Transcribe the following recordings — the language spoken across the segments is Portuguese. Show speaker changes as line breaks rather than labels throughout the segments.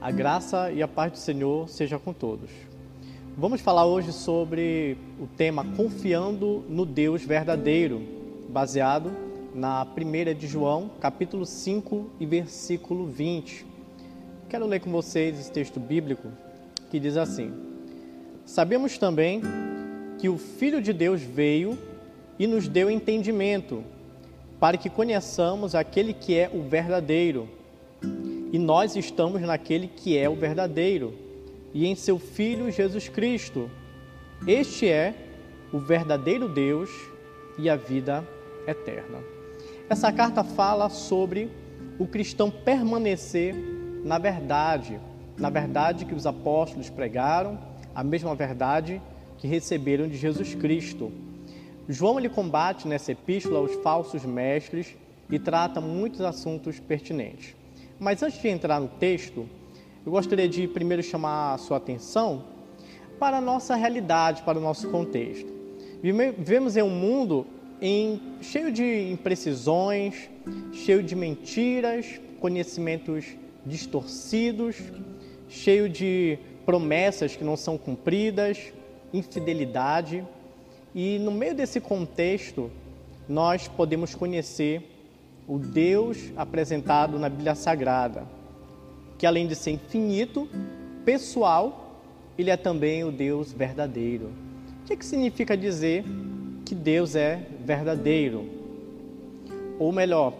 A graça e a paz do Senhor seja com todos. Vamos falar hoje sobre o tema Confiando no Deus Verdadeiro, baseado na 1 de João, capítulo 5 e versículo 20. Quero ler com vocês esse texto bíblico que diz assim: Sabemos também que o Filho de Deus veio e nos deu entendimento, para que conheçamos aquele que é o verdadeiro e nós estamos naquele que é o verdadeiro e em seu Filho Jesus Cristo. Este é o verdadeiro Deus e a vida eterna. Essa carta fala sobre o cristão permanecer na verdade, na verdade que os apóstolos pregaram, a mesma verdade que receberam de Jesus Cristo. João ele combate nessa epístola os falsos mestres e trata muitos assuntos pertinentes. Mas antes de entrar no texto, eu gostaria de primeiro chamar a sua atenção para a nossa realidade, para o nosso contexto. Vivemos em um mundo em, cheio de imprecisões, cheio de mentiras, conhecimentos distorcidos, cheio de promessas que não são cumpridas, infidelidade. E no meio desse contexto, nós podemos conhecer o Deus apresentado na Bíblia Sagrada, que além de ser infinito, pessoal, ele é também o Deus verdadeiro. O que, é que significa dizer que Deus é verdadeiro? Ou melhor,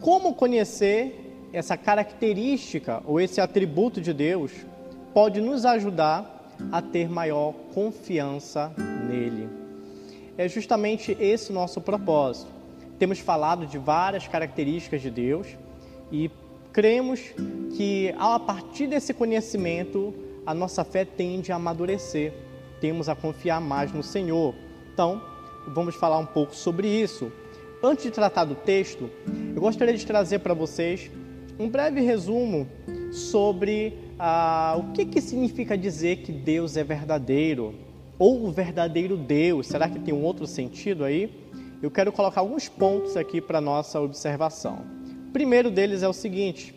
como conhecer essa característica ou esse atributo de Deus pode nos ajudar a ter maior confiança nele? É justamente esse o nosso propósito temos falado de várias características de Deus e cremos que a partir desse conhecimento a nossa fé tende a amadurecer, temos a confiar mais no Senhor. Então, vamos falar um pouco sobre isso. Antes de tratar do texto, eu gostaria de trazer para vocês um breve resumo sobre ah, o que, que significa dizer que Deus é verdadeiro ou o verdadeiro Deus. Será que tem um outro sentido aí? Eu quero colocar alguns pontos aqui para nossa observação. O primeiro deles é o seguinte: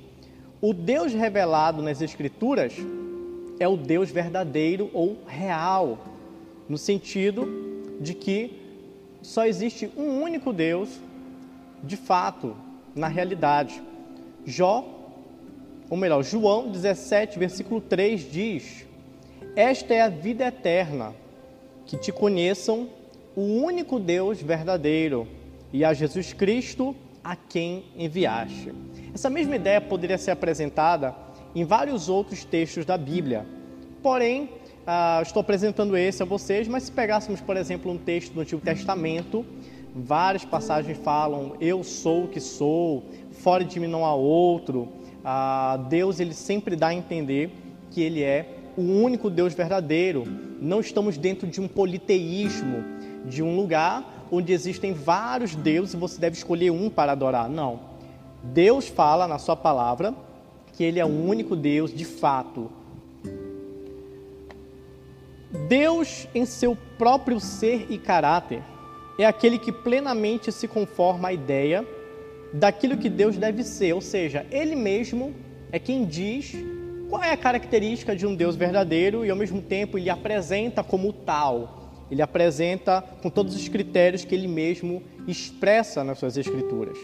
o Deus revelado nas Escrituras é o Deus verdadeiro ou real, no sentido de que só existe um único Deus, de fato, na realidade. Jó, ou melhor, João 17, versículo 3 diz: Esta é a vida eterna, que te conheçam o único Deus verdadeiro e a Jesus Cristo a quem enviaste. Essa mesma ideia poderia ser apresentada em vários outros textos da Bíblia. Porém, ah, estou apresentando esse a vocês, mas se pegássemos, por exemplo, um texto do Antigo Testamento, várias passagens falam: Eu sou o que sou, fora de mim não há outro. Ah, Deus ele sempre dá a entender que Ele é o único Deus verdadeiro. Não estamos dentro de um politeísmo, de um lugar onde existem vários deuses e você deve escolher um para adorar. Não. Deus fala na sua palavra que ele é o único Deus de fato. Deus, em seu próprio ser e caráter, é aquele que plenamente se conforma à ideia daquilo que Deus deve ser, ou seja, ele mesmo é quem diz qual é a característica de um Deus verdadeiro e ao mesmo tempo ele apresenta como tal ele apresenta com todos os critérios que ele mesmo expressa nas suas escrituras.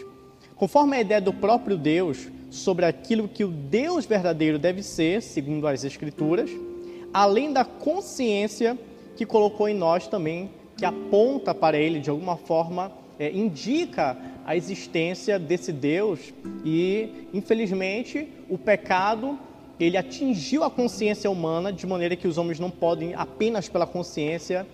Conforme a ideia do próprio Deus sobre aquilo que o Deus verdadeiro deve ser, segundo as escrituras, além da consciência que colocou em nós também, que aponta para ele de alguma forma, é, indica a existência desse Deus e, infelizmente, o pecado ele atingiu a consciência humana de maneira que os homens não podem apenas pela consciência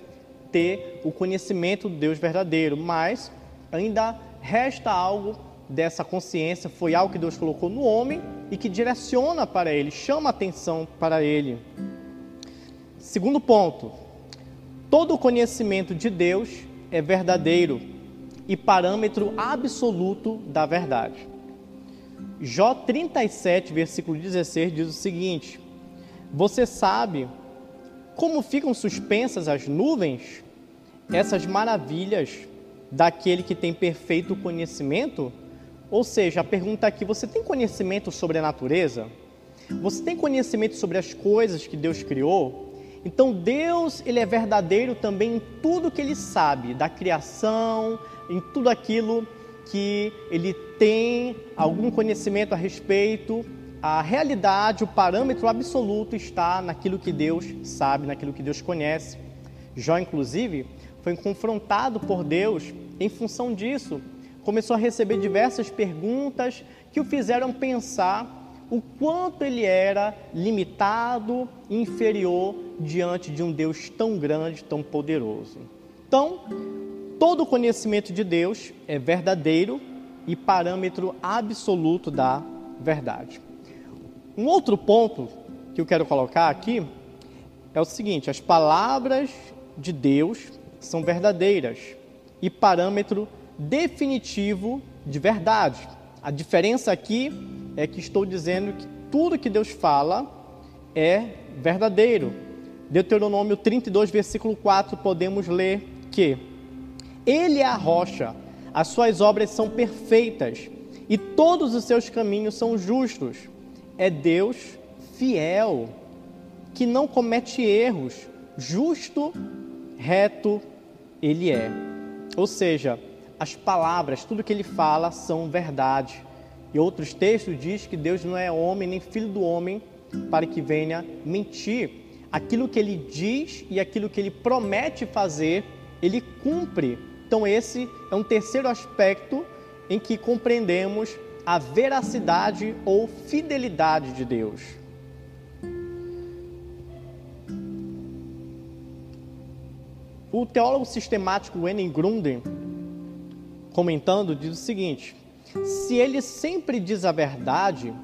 ter o conhecimento do Deus verdadeiro, mas ainda resta algo dessa consciência, foi algo que Deus colocou no homem e que direciona para ele, chama atenção para ele. Segundo ponto, todo o conhecimento de Deus é verdadeiro e parâmetro absoluto da verdade. Jó 37, versículo 16 diz o seguinte: Você sabe como ficam suspensas as nuvens essas maravilhas daquele que tem perfeito conhecimento? Ou seja, a pergunta aqui: você tem conhecimento sobre a natureza? Você tem conhecimento sobre as coisas que Deus criou? Então Deus, ele é verdadeiro também em tudo que ele sabe, da criação, em tudo aquilo que ele tem algum conhecimento a respeito. A realidade, o parâmetro absoluto está naquilo que Deus sabe, naquilo que Deus conhece. Jó, inclusive, foi confrontado por Deus em função disso. Começou a receber diversas perguntas que o fizeram pensar o quanto ele era limitado inferior diante de um Deus tão grande, tão poderoso. Então, todo o conhecimento de Deus é verdadeiro e parâmetro absoluto da verdade. Um outro ponto que eu quero colocar aqui é o seguinte: as palavras de Deus são verdadeiras e parâmetro definitivo de verdade. A diferença aqui é que estou dizendo que tudo que Deus fala é verdadeiro. Deuteronômio 32, versículo 4, podemos ler que Ele é a rocha, as suas obras são perfeitas e todos os seus caminhos são justos. É Deus fiel, que não comete erros, justo, reto, Ele é. Ou seja, as palavras, tudo que Ele fala são verdade. E outros textos diz que Deus não é homem nem filho do homem para que venha mentir. Aquilo que ele diz e aquilo que ele promete fazer, ele cumpre. Então esse é um terceiro aspecto em que compreendemos a veracidade ou fidelidade de Deus. O teólogo sistemático Wenning Grunden, comentando, diz o seguinte: se ele sempre diz a verdade,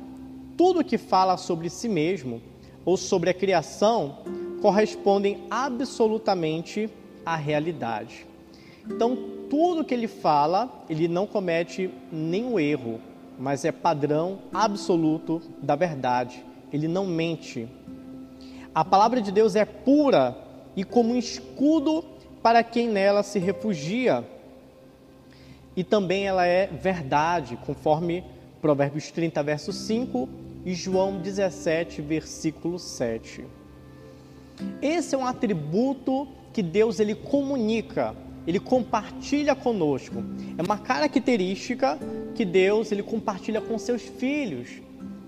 tudo que fala sobre si mesmo ou sobre a criação correspondem absolutamente à realidade. Então, tudo que ele fala, ele não comete nenhum erro, mas é padrão absoluto da verdade. Ele não mente. A palavra de Deus é pura e como um escudo para quem nela se refugia e também ela é verdade, conforme Provérbios 30, verso 5 e João 17, versículo 7. Esse é um atributo que Deus ele comunica, ele compartilha conosco. É uma característica que Deus ele compartilha com seus filhos.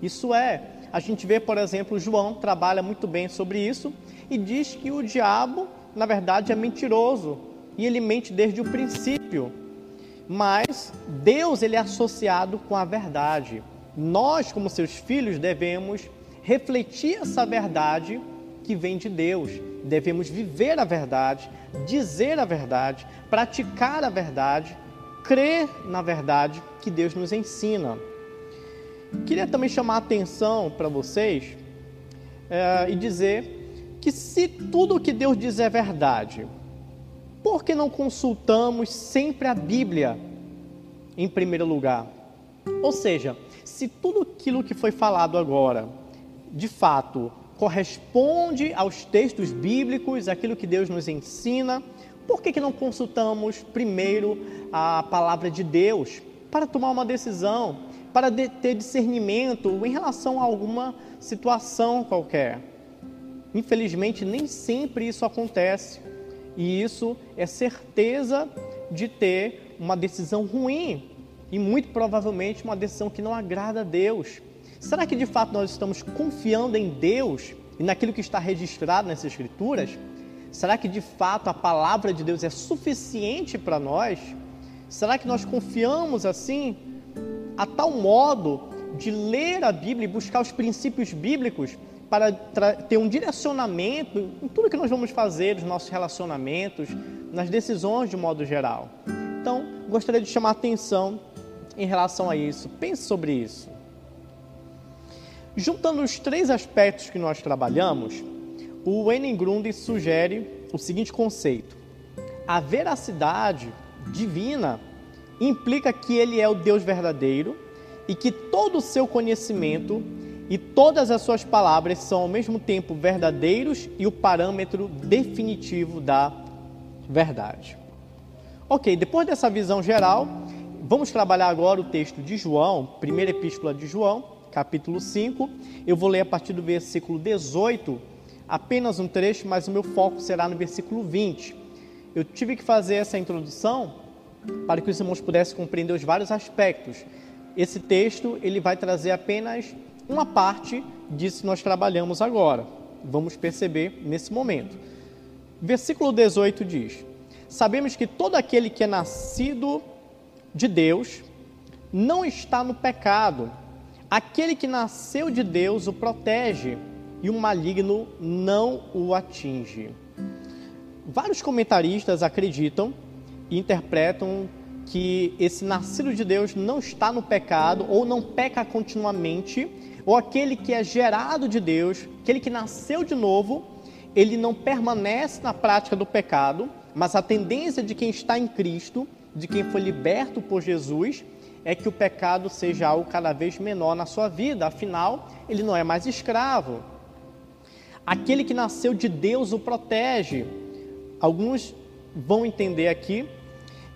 Isso é, a gente vê, por exemplo, João trabalha muito bem sobre isso e diz que o diabo, na verdade, é mentiroso e ele mente desde o princípio mas Deus ele é associado com a verdade. Nós, como seus filhos, devemos refletir essa verdade que vem de Deus. Devemos viver a verdade, dizer a verdade, praticar a verdade, crer na verdade que Deus nos ensina. Queria também chamar a atenção para vocês é, e dizer que se tudo o que Deus diz é verdade, por que não consultamos sempre a Bíblia em primeiro lugar? Ou seja, se tudo aquilo que foi falado agora, de fato, corresponde aos textos bíblicos, aquilo que Deus nos ensina, por que, que não consultamos primeiro a palavra de Deus para tomar uma decisão, para ter discernimento em relação a alguma situação qualquer? Infelizmente, nem sempre isso acontece. E isso é certeza de ter uma decisão ruim e muito provavelmente uma decisão que não agrada a Deus. Será que de fato nós estamos confiando em Deus e naquilo que está registrado nessas Escrituras? Será que de fato a palavra de Deus é suficiente para nós? Será que nós confiamos assim, a tal modo de ler a Bíblia e buscar os princípios bíblicos para ter um direcionamento em tudo que nós vamos fazer, nos nossos relacionamentos, nas decisões de modo geral. Então, gostaria de chamar a atenção em relação a isso. Pense sobre isso. Juntando os três aspectos que nós trabalhamos, o Enningrund sugere o seguinte conceito: a veracidade divina implica que ele é o Deus verdadeiro e que todo o seu conhecimento e todas as suas palavras são ao mesmo tempo verdadeiros e o parâmetro definitivo da verdade. Ok, depois dessa visão geral, vamos trabalhar agora o texto de João, primeira epístola de João, capítulo 5. Eu vou ler a partir do versículo 18, apenas um trecho, mas o meu foco será no versículo 20. Eu tive que fazer essa introdução para que os irmãos pudessem compreender os vários aspectos. Esse texto ele vai trazer apenas uma parte disso que nós trabalhamos agora. Vamos perceber nesse momento. Versículo 18 diz: Sabemos que todo aquele que é nascido de Deus não está no pecado. Aquele que nasceu de Deus o protege e o maligno não o atinge. Vários comentaristas acreditam e interpretam que esse nascido de Deus não está no pecado ou não peca continuamente, ou aquele que é gerado de Deus, aquele que nasceu de novo, ele não permanece na prática do pecado, mas a tendência de quem está em Cristo, de quem foi liberto por Jesus, é que o pecado seja algo cada vez menor na sua vida, afinal, ele não é mais escravo. Aquele que nasceu de Deus o protege. Alguns vão entender aqui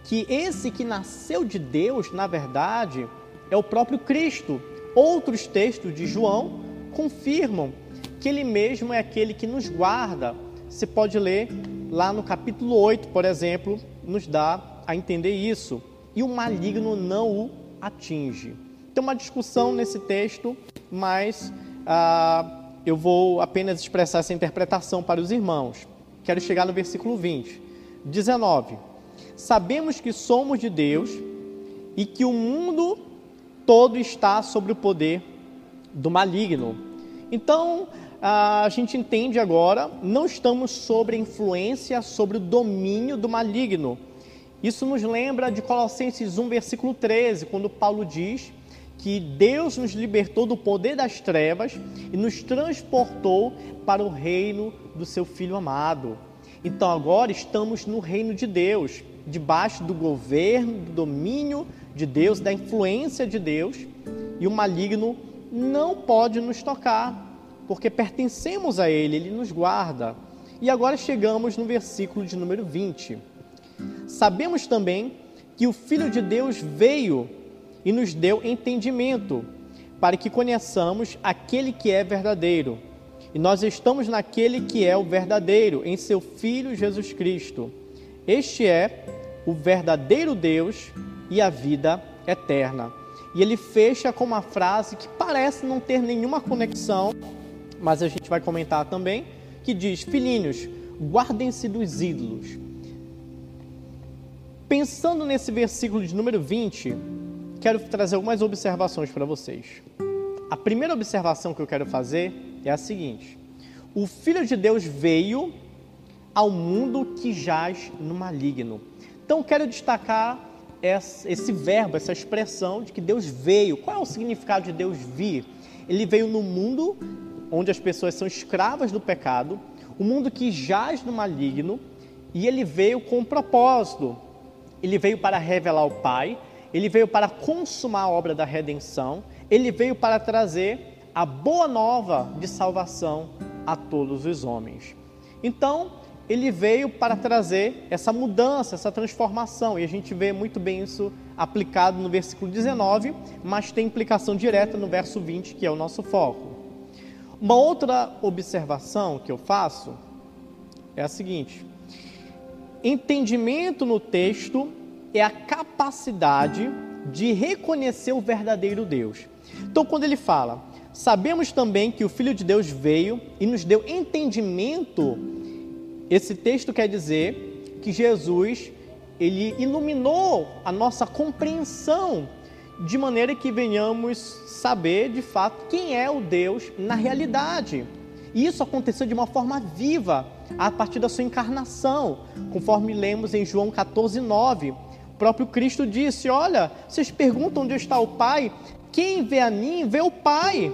que esse que nasceu de Deus, na verdade, é o próprio Cristo. Outros textos de João confirmam que ele mesmo é aquele que nos guarda. Você pode ler lá no capítulo 8, por exemplo, nos dá a entender isso. E o maligno não o atinge. Tem uma discussão nesse texto, mas ah, eu vou apenas expressar essa interpretação para os irmãos. Quero chegar no versículo 20. 19. Sabemos que somos de Deus e que o mundo todo está sob o poder do maligno. Então, a gente entende agora, não estamos sobre a influência, sobre o domínio do maligno. Isso nos lembra de Colossenses 1, versículo 13, quando Paulo diz que Deus nos libertou do poder das trevas e nos transportou para o reino do seu Filho amado. Então agora estamos no reino de Deus, debaixo do governo, do domínio de Deus, da influência de Deus, e o maligno não pode nos tocar, porque pertencemos a Ele, Ele nos guarda. E agora chegamos no versículo de número 20. Sabemos também que o Filho de Deus veio e nos deu entendimento, para que conheçamos aquele que é verdadeiro. E nós estamos naquele que é o verdadeiro, em seu Filho Jesus Cristo. Este é o verdadeiro Deus e a vida eterna. E ele fecha com uma frase que parece não ter nenhuma conexão mas a gente vai comentar também, que diz: Filhinhos, guardem-se dos ídolos. Pensando nesse versículo de número 20, quero trazer algumas observações para vocês. A primeira observação que eu quero fazer é a seguinte: o Filho de Deus veio ao mundo que jaz no maligno. Então, quero destacar esse verbo, essa expressão de que Deus veio. Qual é o significado de Deus vir? Ele veio no mundo onde as pessoas são escravas do pecado, um mundo que jaz no maligno, e ele veio com um propósito. Ele veio para revelar o Pai, ele veio para consumar a obra da redenção, ele veio para trazer a boa nova de salvação a todos os homens. Então, ele veio para trazer essa mudança, essa transformação, e a gente vê muito bem isso aplicado no versículo 19, mas tem implicação direta no verso 20, que é o nosso foco. Uma outra observação que eu faço é a seguinte: entendimento no texto é a capacidade de reconhecer o verdadeiro Deus. Então, quando ele fala, sabemos também que o Filho de Deus veio e nos deu entendimento, esse texto quer dizer que Jesus ele iluminou a nossa compreensão de maneira que venhamos saber de fato quem é o Deus na realidade. E isso aconteceu de uma forma viva a partir da sua encarnação, conforme lemos em João 14, 9. O próprio Cristo disse: Olha, vocês perguntam onde está o Pai? Quem vê a mim, vê o Pai.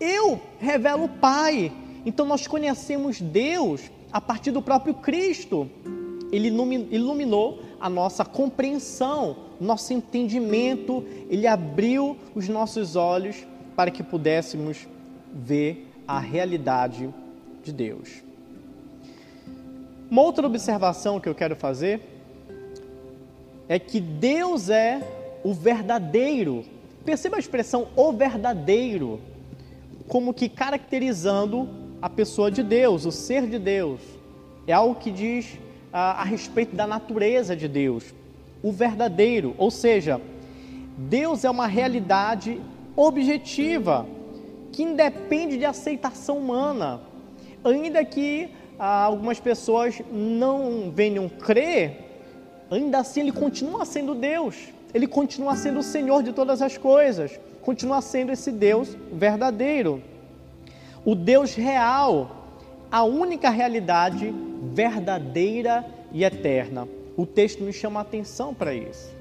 Eu revelo o Pai. Então nós conhecemos Deus a partir do próprio Cristo. Ele iluminou a nossa compreensão, nosso entendimento, ele abriu os nossos olhos para que pudéssemos ver a realidade de Deus. Uma outra observação que eu quero fazer é que Deus é o verdadeiro Perceba a expressão o verdadeiro, como que caracterizando a pessoa de Deus, o ser de Deus. É algo que diz a, a respeito da natureza de Deus, o verdadeiro, ou seja, Deus é uma realidade objetiva que independe de aceitação humana, ainda que ah, algumas pessoas não venham crer, ainda assim ele continua sendo Deus ele continua sendo o Senhor de todas as coisas, continua sendo esse Deus verdadeiro. O Deus real, a única realidade verdadeira e eterna. O texto nos chama a atenção para isso.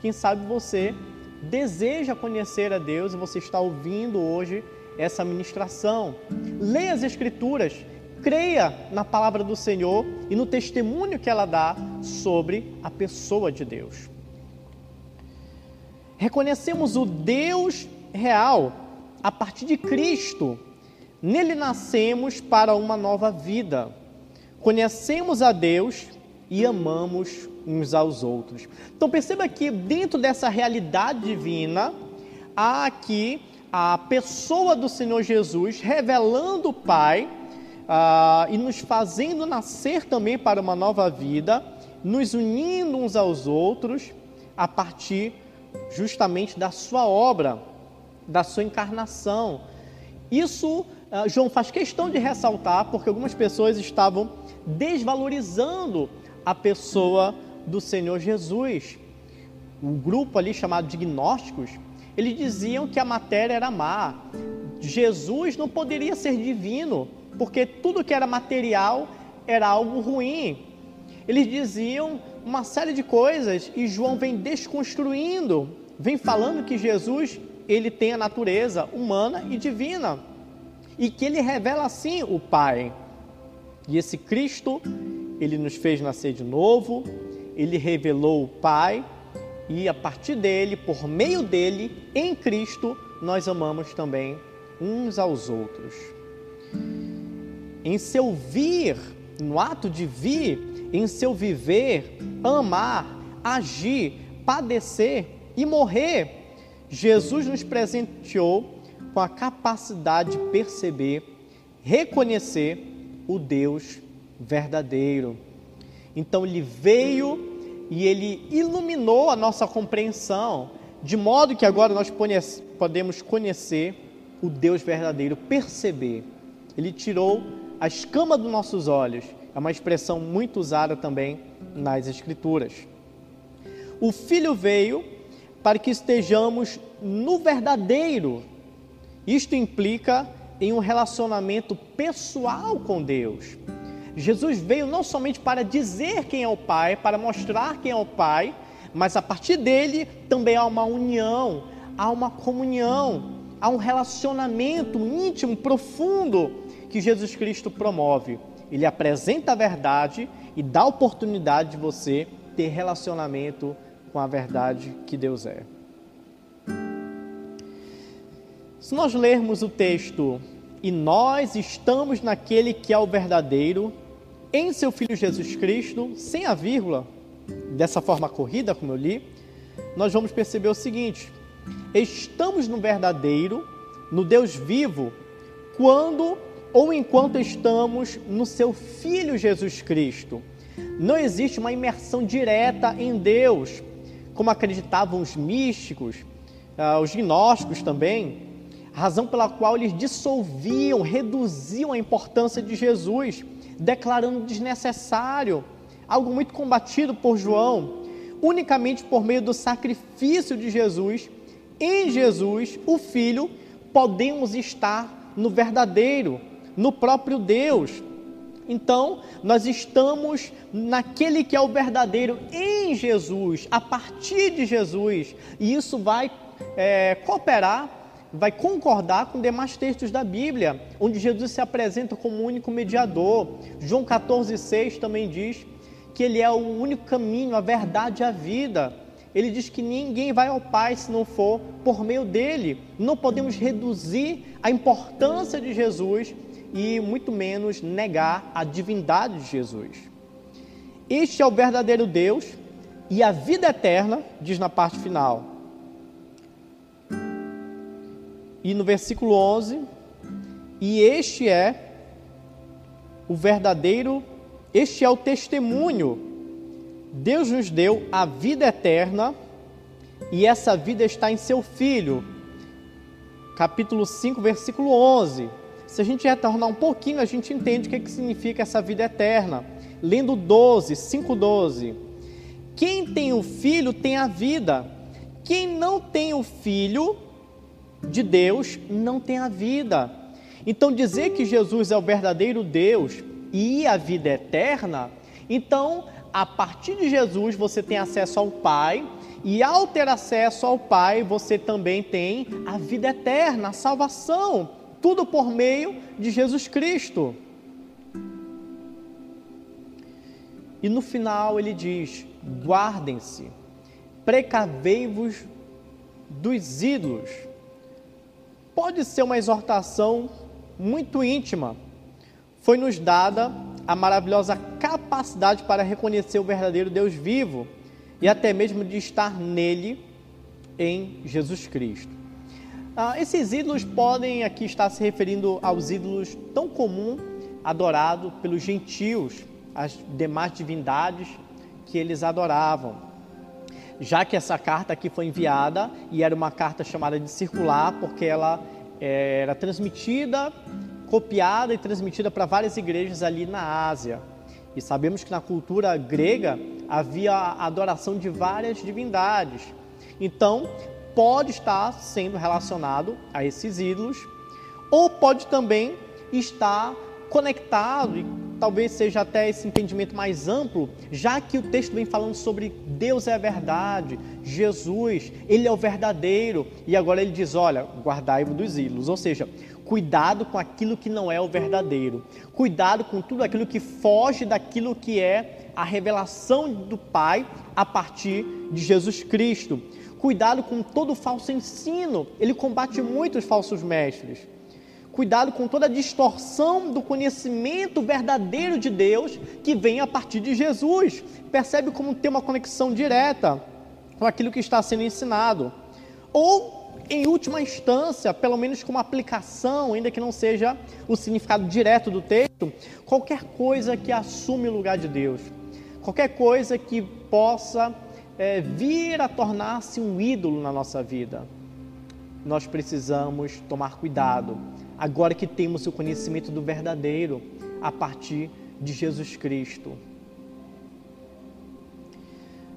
Quem sabe você deseja conhecer a Deus e você está ouvindo hoje essa ministração. Leia as Escrituras, creia na palavra do Senhor e no testemunho que ela dá sobre a pessoa de Deus. Reconhecemos o Deus real a partir de Cristo. Nele nascemos para uma nova vida. Conhecemos a Deus e amamos uns aos outros. Então perceba que dentro dessa realidade divina há aqui a pessoa do Senhor Jesus revelando o Pai ah, e nos fazendo nascer também para uma nova vida, nos unindo uns aos outros a partir justamente da sua obra, da sua encarnação. Isso uh, João faz questão de ressaltar porque algumas pessoas estavam desvalorizando a pessoa do Senhor Jesus. O grupo ali chamado de gnósticos, eles diziam que a matéria era má. Jesus não poderia ser divino, porque tudo que era material era algo ruim. Eles diziam uma série de coisas e João vem desconstruindo, vem falando que Jesus ele tem a natureza humana e divina e que ele revela assim o Pai. E esse Cristo, ele nos fez nascer de novo, ele revelou o Pai e a partir dele, por meio dele, em Cristo, nós amamos também uns aos outros. Em seu vir, no ato de vir, em seu viver, amar, agir, padecer e morrer, Jesus nos presenteou com a capacidade de perceber, reconhecer o Deus verdadeiro. Então ele veio e ele iluminou a nossa compreensão, de modo que agora nós podemos conhecer o Deus verdadeiro, perceber. Ele tirou a escama dos nossos olhos é uma expressão muito usada também nas Escrituras. O Filho veio para que estejamos no verdadeiro. Isto implica em um relacionamento pessoal com Deus. Jesus veio não somente para dizer quem é o Pai, para mostrar quem é o Pai, mas a partir dele também há uma união, há uma comunhão, há um relacionamento íntimo, profundo que Jesus Cristo promove ele apresenta a verdade e dá a oportunidade de você ter relacionamento com a verdade que Deus é. Se nós lermos o texto, e nós estamos naquele que é o verdadeiro, em seu Filho Jesus Cristo, sem a vírgula, dessa forma corrida, como eu li, nós vamos perceber o seguinte: estamos no verdadeiro, no Deus vivo, quando ou enquanto estamos no seu Filho Jesus Cristo. Não existe uma imersão direta em Deus, como acreditavam os místicos, uh, os gnósticos também, razão pela qual eles dissolviam, reduziam a importância de Jesus, declarando desnecessário, algo muito combatido por João, unicamente por meio do sacrifício de Jesus, em Jesus, o Filho, podemos estar no verdadeiro, no próprio Deus. Então, nós estamos naquele que é o verdadeiro em Jesus, a partir de Jesus, e isso vai é, cooperar, vai concordar com demais textos da Bíblia, onde Jesus se apresenta como o único mediador. João 14,6 também diz que ele é o único caminho, a verdade e a vida. Ele diz que ninguém vai ao Pai se não for por meio dele. Não podemos reduzir a importância de Jesus e muito menos negar a divindade de Jesus. Este é o verdadeiro Deus e a vida eterna, diz na parte final. E no versículo 11, e este é o verdadeiro, este é o testemunho. Deus nos deu a vida eterna e essa vida está em seu Filho. Capítulo 5, versículo 11. Se a gente retornar um pouquinho, a gente entende o que, que significa essa vida eterna. Lendo 12, 5,12. Quem tem o Filho tem a vida. Quem não tem o Filho de Deus não tem a vida. Então, dizer que Jesus é o verdadeiro Deus e a vida eterna, então, a partir de Jesus, você tem acesso ao Pai, e ao ter acesso ao Pai, você também tem a vida eterna, a salvação, tudo por meio de Jesus Cristo. E no final ele diz: guardem-se, precavei-vos dos ídolos. Pode ser uma exortação muito íntima, foi nos dada a maravilhosa capacidade para reconhecer o verdadeiro Deus vivo e até mesmo de estar nele em Jesus Cristo. Ah, esses ídolos podem aqui estar se referindo aos ídolos tão comum adorado pelos gentios, as demais divindades que eles adoravam. Já que essa carta aqui foi enviada e era uma carta chamada de circular, porque ela eh, era transmitida copiada e transmitida para várias igrejas ali na Ásia. E sabemos que na cultura grega havia a adoração de várias divindades. Então, pode estar sendo relacionado a esses ídolos, ou pode também estar conectado, e talvez seja até esse entendimento mais amplo, já que o texto vem falando sobre Deus é a verdade, Jesus, Ele é o verdadeiro, e agora ele diz: olha, guardai-vos dos ídolos, ou seja, Cuidado com aquilo que não é o verdadeiro. Cuidado com tudo aquilo que foge daquilo que é a revelação do Pai a partir de Jesus Cristo. Cuidado com todo falso ensino. Ele combate muito os falsos mestres. Cuidado com toda a distorção do conhecimento verdadeiro de Deus que vem a partir de Jesus. Percebe como tem uma conexão direta com aquilo que está sendo ensinado. Ou em última instância, pelo menos com uma aplicação, ainda que não seja o significado direto do texto, qualquer coisa que assume o lugar de Deus, qualquer coisa que possa é, vir a tornar-se um ídolo na nossa vida, nós precisamos tomar cuidado, agora que temos o conhecimento do verdadeiro a partir de Jesus Cristo.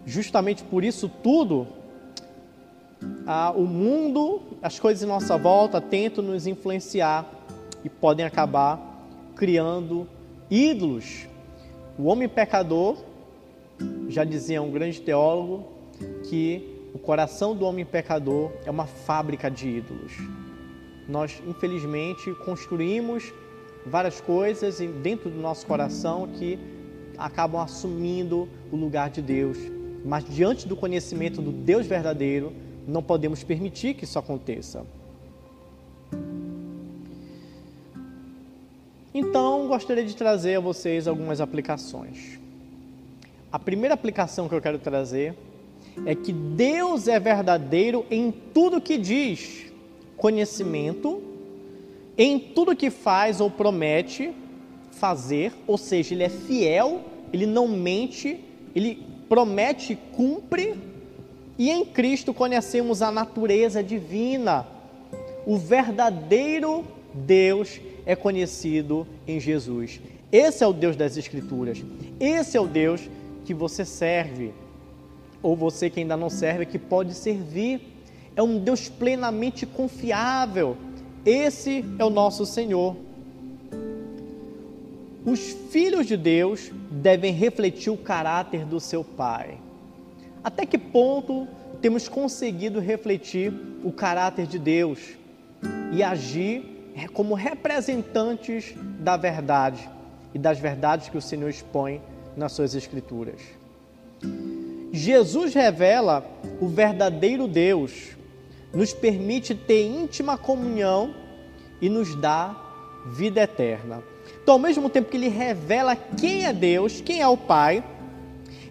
Justamente por isso tudo, ah, o mundo, as coisas em nossa volta tentam nos influenciar e podem acabar criando ídolos. O homem pecador, já dizia um grande teólogo, que o coração do homem pecador é uma fábrica de ídolos. Nós, infelizmente, construímos várias coisas dentro do nosso coração que acabam assumindo o lugar de Deus. Mas diante do conhecimento do Deus verdadeiro, não podemos permitir que isso aconteça. Então, gostaria de trazer a vocês algumas aplicações. A primeira aplicação que eu quero trazer é que Deus é verdadeiro em tudo que diz, conhecimento, em tudo que faz ou promete fazer, ou seja, ele é fiel, ele não mente, ele promete e cumpre e em Cristo conhecemos a natureza divina. O verdadeiro Deus é conhecido em Jesus. Esse é o Deus das Escrituras. Esse é o Deus que você serve. Ou você que ainda não serve, que pode servir. É um Deus plenamente confiável. Esse é o nosso Senhor. Os filhos de Deus devem refletir o caráter do seu Pai. Até que ponto temos conseguido refletir o caráter de Deus e agir como representantes da verdade e das verdades que o Senhor expõe nas suas Escrituras? Jesus revela o verdadeiro Deus, nos permite ter íntima comunhão e nos dá vida eterna. Então, ao mesmo tempo que ele revela quem é Deus, quem é o Pai,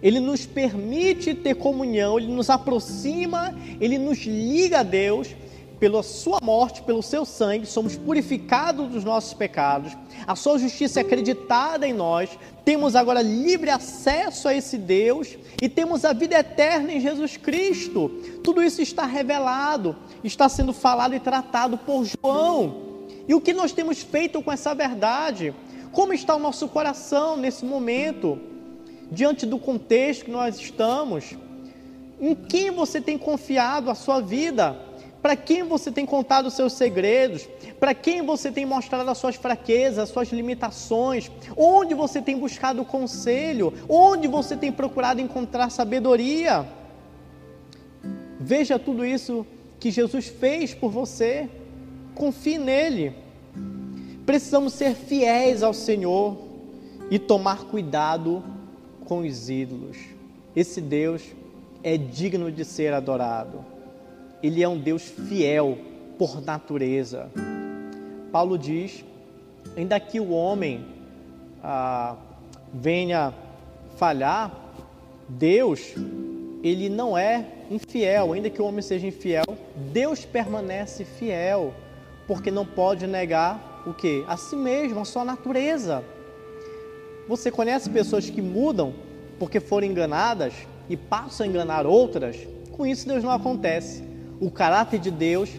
ele nos permite ter comunhão, ele nos aproxima, ele nos liga a Deus, pela sua morte, pelo seu sangue, somos purificados dos nossos pecados, a sua justiça é acreditada em nós, temos agora livre acesso a esse Deus e temos a vida eterna em Jesus Cristo. Tudo isso está revelado, está sendo falado e tratado por João. E o que nós temos feito com essa verdade? Como está o nosso coração nesse momento, diante do contexto que nós estamos? Em quem você tem confiado a sua vida? Para quem você tem contado os seus segredos? Para quem você tem mostrado as suas fraquezas, as suas limitações? Onde você tem buscado conselho? Onde você tem procurado encontrar sabedoria? Veja tudo isso que Jesus fez por você. Confie nele. Precisamos ser fiéis ao Senhor e tomar cuidado com os ídolos. Esse Deus é digno de ser adorado ele é um Deus fiel por natureza. Paulo diz: ainda que o homem ah, venha falhar, Deus, ele não é infiel, ainda que o homem seja infiel, Deus permanece fiel, porque não pode negar o que? A si mesmo, a sua natureza. Você conhece pessoas que mudam porque foram enganadas e passam a enganar outras? Com isso, Deus não acontece. O caráter de Deus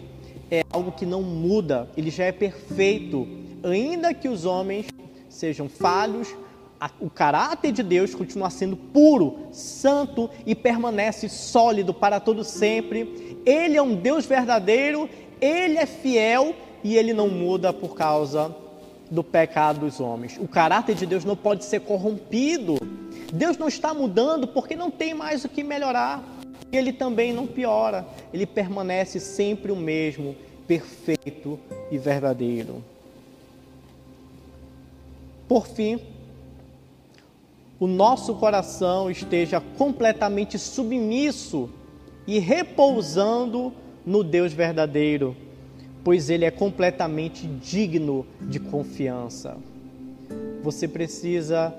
é algo que não muda, ele já é perfeito. Ainda que os homens sejam falhos, o caráter de Deus continua sendo puro, santo e permanece sólido para todo sempre. Ele é um Deus verdadeiro, ele é fiel e ele não muda por causa do pecado dos homens. O caráter de Deus não pode ser corrompido. Deus não está mudando porque não tem mais o que melhorar ele também não piora, ele permanece sempre o mesmo, perfeito e verdadeiro. Por fim, o nosso coração esteja completamente submisso e repousando no Deus verdadeiro, pois ele é completamente digno de confiança. Você precisa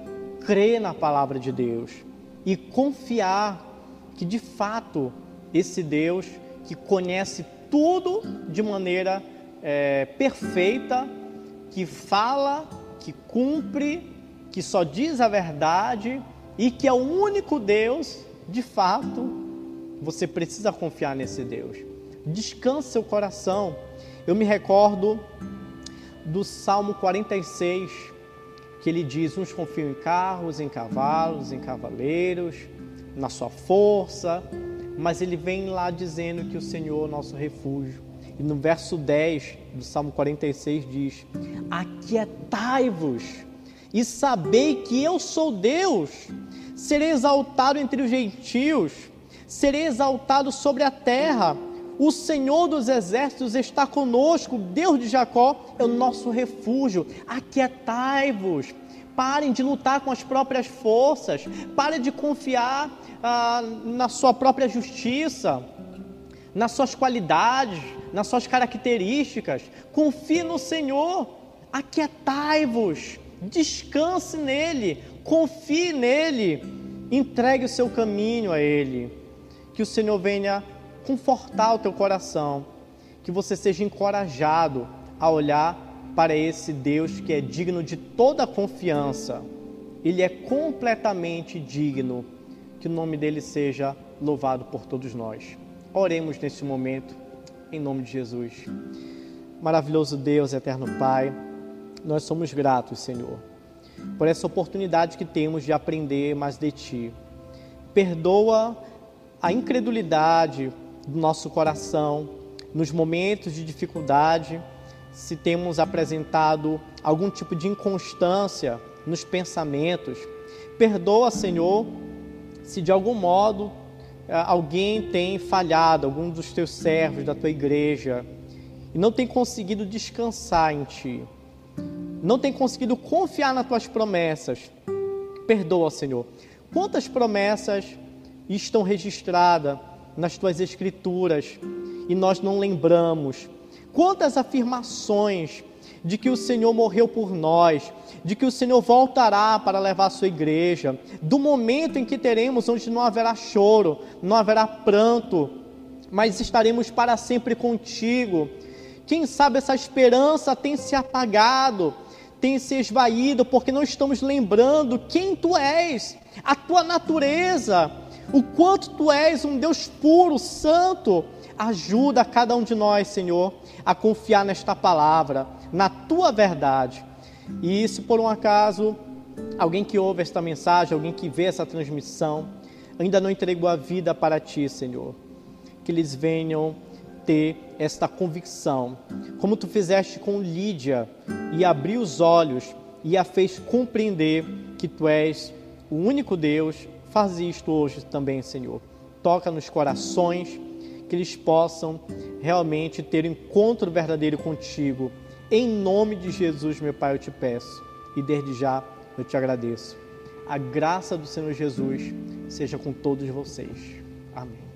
crer na palavra de Deus e confiar que de fato esse Deus que conhece tudo de maneira é, perfeita, que fala, que cumpre, que só diz a verdade e que é o único Deus, de fato, você precisa confiar nesse Deus. Descanse seu coração. Eu me recordo do Salmo 46, que ele diz: Uns confiam em carros, em cavalos, em cavaleiros, na sua força, mas ele vem lá dizendo que o Senhor é o nosso refúgio. E no verso 10 do Salmo 46 diz: Aquietai-vos e sabei que eu sou Deus, serei exaltado entre os gentios, serei exaltado sobre a terra. O Senhor dos exércitos está conosco, Deus de Jacó é o nosso refúgio. Aquietai-vos, Parem de lutar com as próprias forças. Parem de confiar ah, na sua própria justiça, nas suas qualidades, nas suas características. Confie no Senhor. Aquietai-vos. Descanse nele. Confie nele. Entregue o seu caminho a ele. Que o Senhor venha confortar o teu coração. Que você seja encorajado a olhar para esse Deus que é digno de toda confiança. Ele é completamente digno. Que o nome dele seja louvado por todos nós. Oremos nesse momento, em nome de Jesus. Maravilhoso Deus, eterno Pai, nós somos gratos, Senhor, por essa oportunidade que temos de aprender mais de Ti. Perdoa a incredulidade do nosso coração nos momentos de dificuldade se temos apresentado algum tipo de inconstância nos pensamentos. Perdoa, Senhor, se de algum modo eh, alguém tem falhado, algum dos teus servos da tua igreja, e não tem conseguido descansar em Ti, não tem conseguido confiar nas tuas promessas. Perdoa, Senhor. Quantas promessas estão registradas nas tuas escrituras e nós não lembramos? Quantas afirmações de que o Senhor morreu por nós, de que o Senhor voltará para levar a sua igreja, do momento em que teremos onde não haverá choro, não haverá pranto, mas estaremos para sempre contigo. Quem sabe essa esperança tem se apagado, tem se esvaído, porque não estamos lembrando quem tu és, a tua natureza, o quanto tu és um Deus puro, santo. Ajuda cada um de nós, Senhor, a confiar nesta palavra, na tua verdade. E se por um acaso alguém que ouve esta mensagem, alguém que vê essa transmissão, ainda não entregou a vida para ti, Senhor, que eles venham ter esta convicção, como tu fizeste com Lídia, e abriu os olhos e a fez compreender que tu és o único Deus. Faz isto hoje também, Senhor. Toca nos corações, que eles possam realmente ter um encontro verdadeiro contigo. Em nome de Jesus, meu Pai, eu te peço. E desde já eu te agradeço. A graça do Senhor Jesus seja com todos vocês. Amém.